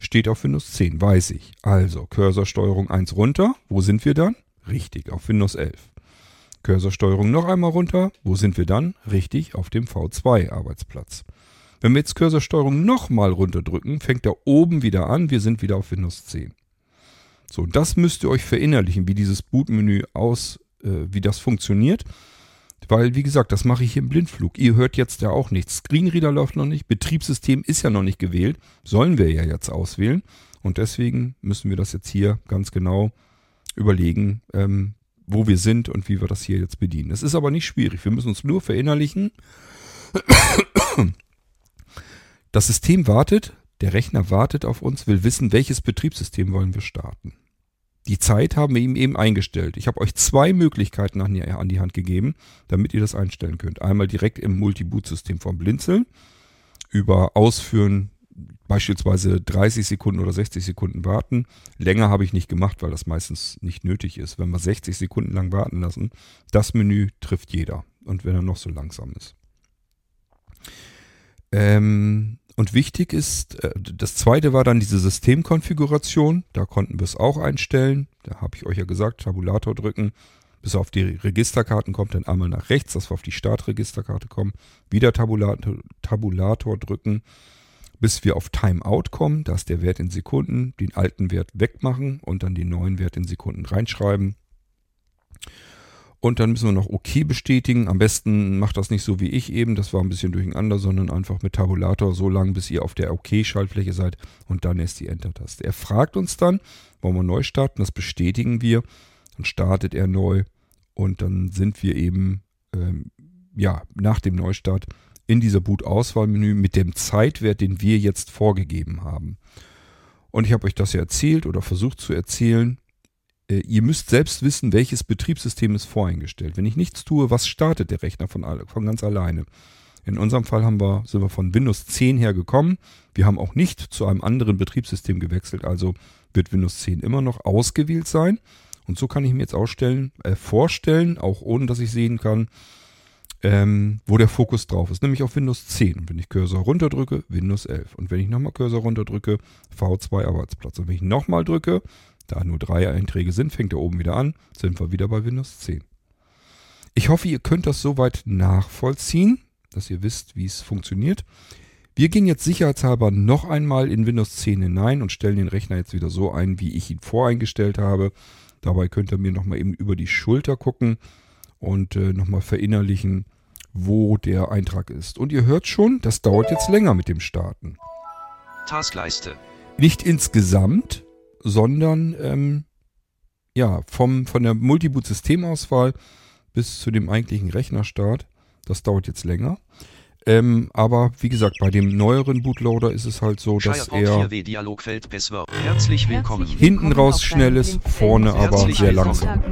steht auf Windows 10, weiß ich. Also Cursorsteuerung 1 runter, wo sind wir dann? Richtig, auf Windows 11. Cursorsteuerung noch einmal runter, wo sind wir dann? Richtig, auf dem V2 Arbeitsplatz. Wenn wir jetzt Cursorsteuerung nochmal runterdrücken, fängt er oben wieder an, wir sind wieder auf Windows 10. So, das müsst ihr euch verinnerlichen, wie dieses Bootmenü aus, äh, wie das funktioniert. Weil, wie gesagt, das mache ich hier im Blindflug. Ihr hört jetzt ja auch nichts. Screenreader läuft noch nicht, Betriebssystem ist ja noch nicht gewählt. Sollen wir ja jetzt auswählen. Und deswegen müssen wir das jetzt hier ganz genau überlegen, ähm, wo wir sind und wie wir das hier jetzt bedienen. Es ist aber nicht schwierig. Wir müssen uns nur verinnerlichen. Das System wartet, der Rechner wartet auf uns, will wissen, welches Betriebssystem wollen wir starten. Die Zeit haben wir ihm eben eingestellt. Ich habe euch zwei Möglichkeiten an die, an die Hand gegeben, damit ihr das einstellen könnt. Einmal direkt im Multiboot-System vom Blinzeln über Ausführen beispielsweise 30 Sekunden oder 60 Sekunden warten. Länger habe ich nicht gemacht, weil das meistens nicht nötig ist. Wenn wir 60 Sekunden lang warten lassen, das Menü trifft jeder. Und wenn er noch so langsam ist. Ähm, und wichtig ist, äh, das zweite war dann diese Systemkonfiguration. Da konnten wir es auch einstellen. Da habe ich euch ja gesagt, Tabulator drücken, bis auf die Registerkarten kommt, dann einmal nach rechts, dass wir auf die Startregisterkarte kommen. Wieder Tabulator, Tabulator drücken, bis wir auf Timeout kommen. Da ist der Wert in Sekunden, den alten Wert wegmachen und dann den neuen Wert in Sekunden reinschreiben. Und dann müssen wir noch OK bestätigen. Am besten macht das nicht so wie ich eben, das war ein bisschen durcheinander, sondern einfach mit Tabulator so lange, bis ihr auf der OK-Schaltfläche seid und dann erst die Enter-Taste. Er fragt uns dann, wollen wir neu starten, das bestätigen wir. Dann startet er neu und dann sind wir eben ähm, ja, nach dem Neustart in dieser Boot-Auswahlmenü mit dem Zeitwert, den wir jetzt vorgegeben haben. Und ich habe euch das ja erzählt oder versucht zu erzählen. Äh, ihr müsst selbst wissen, welches Betriebssystem ist voreingestellt. Wenn ich nichts tue, was startet der Rechner von, von ganz alleine? In unserem Fall haben wir, sind wir von Windows 10 her gekommen. Wir haben auch nicht zu einem anderen Betriebssystem gewechselt, also wird Windows 10 immer noch ausgewählt sein. Und so kann ich mir jetzt ausstellen, äh, vorstellen, auch ohne dass ich sehen kann, ähm, wo der Fokus drauf ist, nämlich auf Windows 10. Und wenn ich Cursor runterdrücke, Windows 11. Und wenn ich nochmal Cursor runterdrücke, V2 Arbeitsplatz. Und wenn ich nochmal drücke, da nur drei Einträge sind, fängt er oben wieder an, sind wir wieder bei Windows 10. Ich hoffe, ihr könnt das soweit nachvollziehen, dass ihr wisst, wie es funktioniert. Wir gehen jetzt sicherheitshalber noch einmal in Windows 10 hinein und stellen den Rechner jetzt wieder so ein, wie ich ihn voreingestellt habe. Dabei könnt ihr mir nochmal eben über die Schulter gucken und äh, nochmal verinnerlichen, wo der Eintrag ist. Und ihr hört schon, das dauert jetzt länger mit dem Starten. Taskleiste. Nicht insgesamt, sondern ähm, ja, vom, von der Multiboot-Systemauswahl bis zu dem eigentlichen Rechnerstart. Das dauert jetzt länger. Ähm, aber wie gesagt, bei dem neueren Bootloader ist es halt so, dass er Herzlich willkommen. hinten raus schnell ist, vorne aber sehr langsam.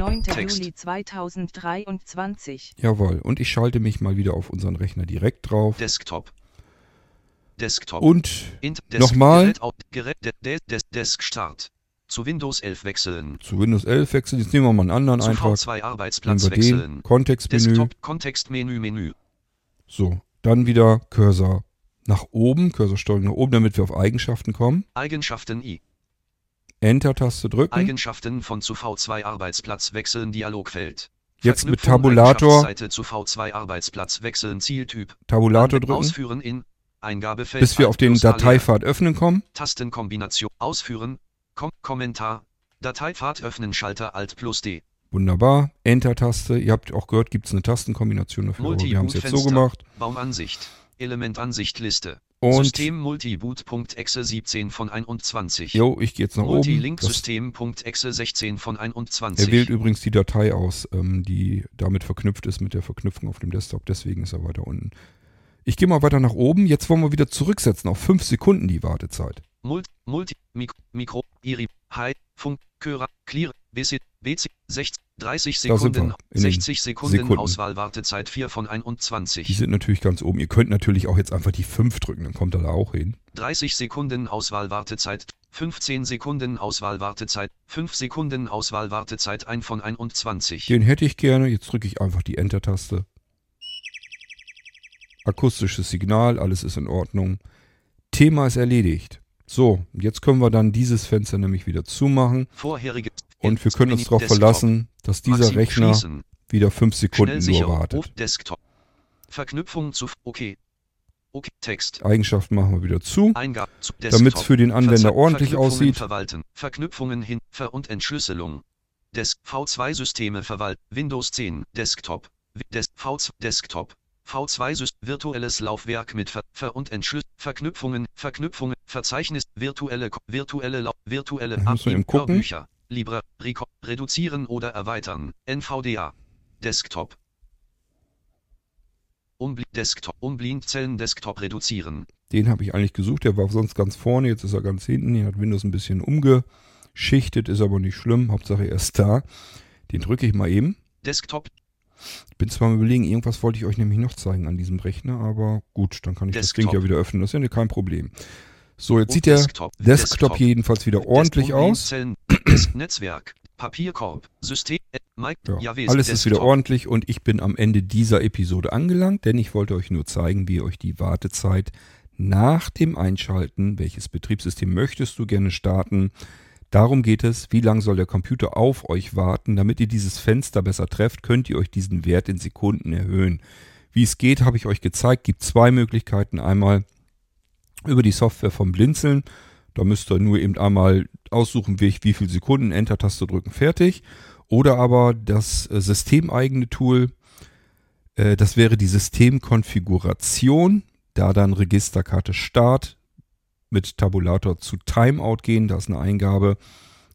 Jawohl, und ich schalte mich mal wieder auf unseren Rechner direkt drauf. Desktop. Desktop. Und nochmal Gerät, Zu Windows 11 wechseln. zu Windows 11 wechseln. Jetzt nehmen wir mal einen anderen Zu Eintrag. V2 Nehmen Arbeitsplatz wechseln. Kontextmenü. Desktop Kontextmenü Menü. So, dann wieder Cursor nach oben, Cursorsteuerung nach oben, damit wir auf Eigenschaften kommen. Eigenschaften I. Enter-Taste drücken. Eigenschaften von zu V2 Arbeitsplatz wechseln Dialogfeld. Jetzt mit Tabulator. Eigenschaftsseite zu V2 Arbeitsplatz wechseln Zieltyp. Tabulator drücken, Ausführen in Eingabefeld. bis wir auf den. Dateipfad öffnen kommen. Tastenkombination ausführen. Kom Kommentar. Dateipfad öffnen Schalter Alt plus D. Wunderbar. Enter-Taste. Ihr habt auch gehört, gibt es eine Tastenkombination dafür. Aber wir haben es jetzt so gemacht. Baumansicht. Elementansicht Liste. Und System Multiboot.exe 17 von 21. jo, ich gehe jetzt nach oben. Multilink-System.exe 16 von 21. er wählt übrigens die Datei aus, ähm, die damit verknüpft ist mit der Verknüpfung auf dem Desktop. Deswegen ist er weiter unten. Ich gehe mal weiter nach oben. Jetzt wollen wir wieder zurücksetzen auf 5 Sekunden die Wartezeit. Mult, Multi, Mik, Mikro, Iri, High, Funk, Körer, Clear, BC, BC, 60, 30 Da sind Sekunden, wir, in den 60 Sekunden, Sekunden. Auswahl, Wartezeit 4 von Die 21. sind natürlich ganz oben. Ihr könnt natürlich auch jetzt einfach die 5 drücken, dann kommt er da auch hin. 30 Sekunden Auswahl, Wartezeit, 15 Sekunden Auswahl, Wartezeit, 5 Sekunden Auswahl, Wartezeit 1 von 21. Den hätte ich gerne. Jetzt drücke ich einfach die Enter-Taste. Akustisches Signal, alles ist in Ordnung. Thema ist erledigt. So, jetzt können wir dann dieses Fenster nämlich wieder zumachen. Vorherige Und wir können uns darauf verlassen, dass dieser Rechner wieder 5 Sekunden nur wartet. Verknüpfung zu OK. OK Text. Eigenschaften machen wir wieder zu, zu damit es für den Anwender Verze- ordentlich aussieht. Verwalten. Verknüpfungen hin Ver und Entschlüsselung. Des V2 Systeme verwalten. Windows 10 Desktop. Des V2 Desktop. V2 Syst virtuelles Laufwerk mit Ver, Ver und Entschlüsselung. Verknüpfungen, Verknüpfungen, Verzeichnis, virtuelle, virtuelle, virtuelle gucken. Hörbücher, Libre, Reco reduzieren oder erweitern, NVDA, Desktop. Umbli Desktop, Umblindzellen Desktop reduzieren. Den habe ich eigentlich gesucht, der war sonst ganz vorne, jetzt ist er ganz hinten. Den hat Windows ein bisschen umgeschichtet, ist aber nicht schlimm, Hauptsache er ist da. Den drücke ich mal eben. Desktop, Ich bin zwar am überlegen, irgendwas wollte ich euch nämlich noch zeigen an diesem Rechner, aber gut, dann kann ich das Desktop. Ding ja wieder öffnen. Das ist ja kein Problem. So, jetzt Und sieht der Desktop, Desktop, Desktop. jedenfalls wieder ordentlich Des- aus. Netzwerk, Papierkorb, System, Mic, Ja, alles ist wieder Desktop. ordentlich und ich bin am Ende dieser Episode angelangt, denn ich wollte euch nur zeigen, wie ihr euch die Wartezeit nach dem Einschalten, welches Betriebssystem möchtest du gerne starten, darum geht es, wie lange soll der Computer auf euch warten, damit ihr dieses Fenster besser trefft, könnt ihr euch diesen Wert in Sekunden erhöhen. Wie es geht, habe ich euch gezeigt, gibt zwei Möglichkeiten. Einmal über die Software vom Blinzeln, da müsst ihr nur eben einmal aussuchen, wie, wie viele Sekunden, Enter-Taste drücken, fertig. Oder aber das äh, systemeigene Tool, äh, das wäre die Systemkonfiguration, da dann Registerkarte Start mit Tabulator zu Timeout gehen, da ist eine Eingabe,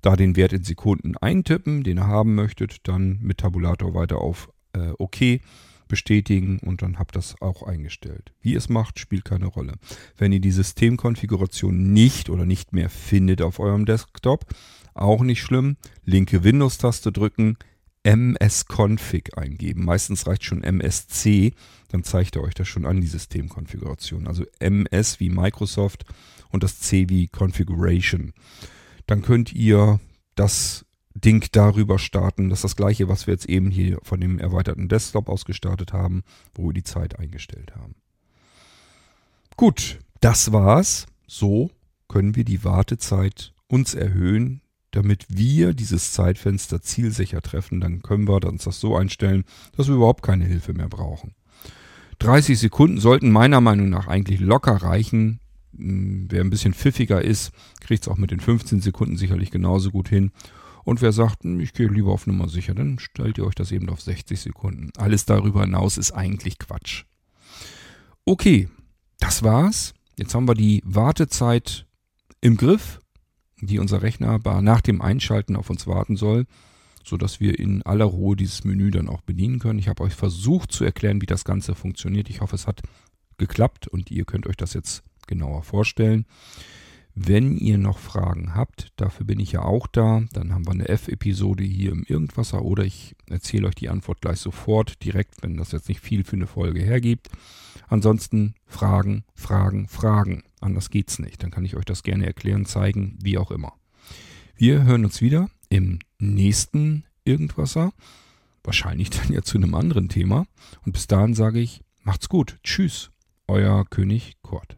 da den Wert in Sekunden eintippen, den ihr haben möchtet, dann mit Tabulator weiter auf äh, OK bestätigen und dann habt das auch eingestellt. Wie ihr es macht, spielt keine Rolle. Wenn ihr die Systemkonfiguration nicht oder nicht mehr findet auf eurem Desktop, auch nicht schlimm. Linke Windows-Taste drücken, msconfig eingeben. Meistens reicht schon msc, dann zeigt er euch das schon an, die Systemkonfiguration. Also ms wie Microsoft und das c wie Configuration. Dann könnt ihr das Ding darüber starten. Das ist das gleiche, was wir jetzt eben hier von dem erweiterten Desktop aus gestartet haben, wo wir die Zeit eingestellt haben. Gut, das war's. So können wir die Wartezeit uns erhöhen, damit wir dieses Zeitfenster zielsicher treffen. Dann können wir uns das so einstellen, dass wir überhaupt keine Hilfe mehr brauchen. 30 Sekunden sollten meiner Meinung nach eigentlich locker reichen. Hm, Wer ein bisschen pfiffiger ist, kriegt es auch mit den 15 Sekunden sicherlich genauso gut hin. Und wer sagt, hm, ich gehe lieber auf Nummer sicher, dann stellt ihr euch das eben auf 60 Sekunden. Alles darüber hinaus ist eigentlich Quatsch. Okay, das war's. Jetzt haben wir die Wartezeit im Griff, die unser Rechner nach dem Einschalten auf uns warten soll, sodass wir in aller Ruhe dieses Menü dann auch bedienen können. Ich habe euch versucht zu erklären, wie das Ganze funktioniert. Ich hoffe, es hat geklappt und ihr könnt euch das jetzt genauer vorstellen. Wenn ihr noch Fragen habt, dafür bin ich ja auch da, dann haben wir eine F-Episode hier im Irgendwasser oder ich erzähle euch die Antwort gleich sofort, direkt, wenn das jetzt nicht viel für eine Folge hergibt. Ansonsten Fragen, Fragen, Fragen. Anders geht's nicht. Dann kann ich euch das gerne erklären, zeigen, wie auch immer. Wir hören uns wieder im nächsten Irgendwasser. Wahrscheinlich dann ja zu einem anderen Thema. Und bis dahin sage ich, macht's gut. Tschüss. Euer König Kurt.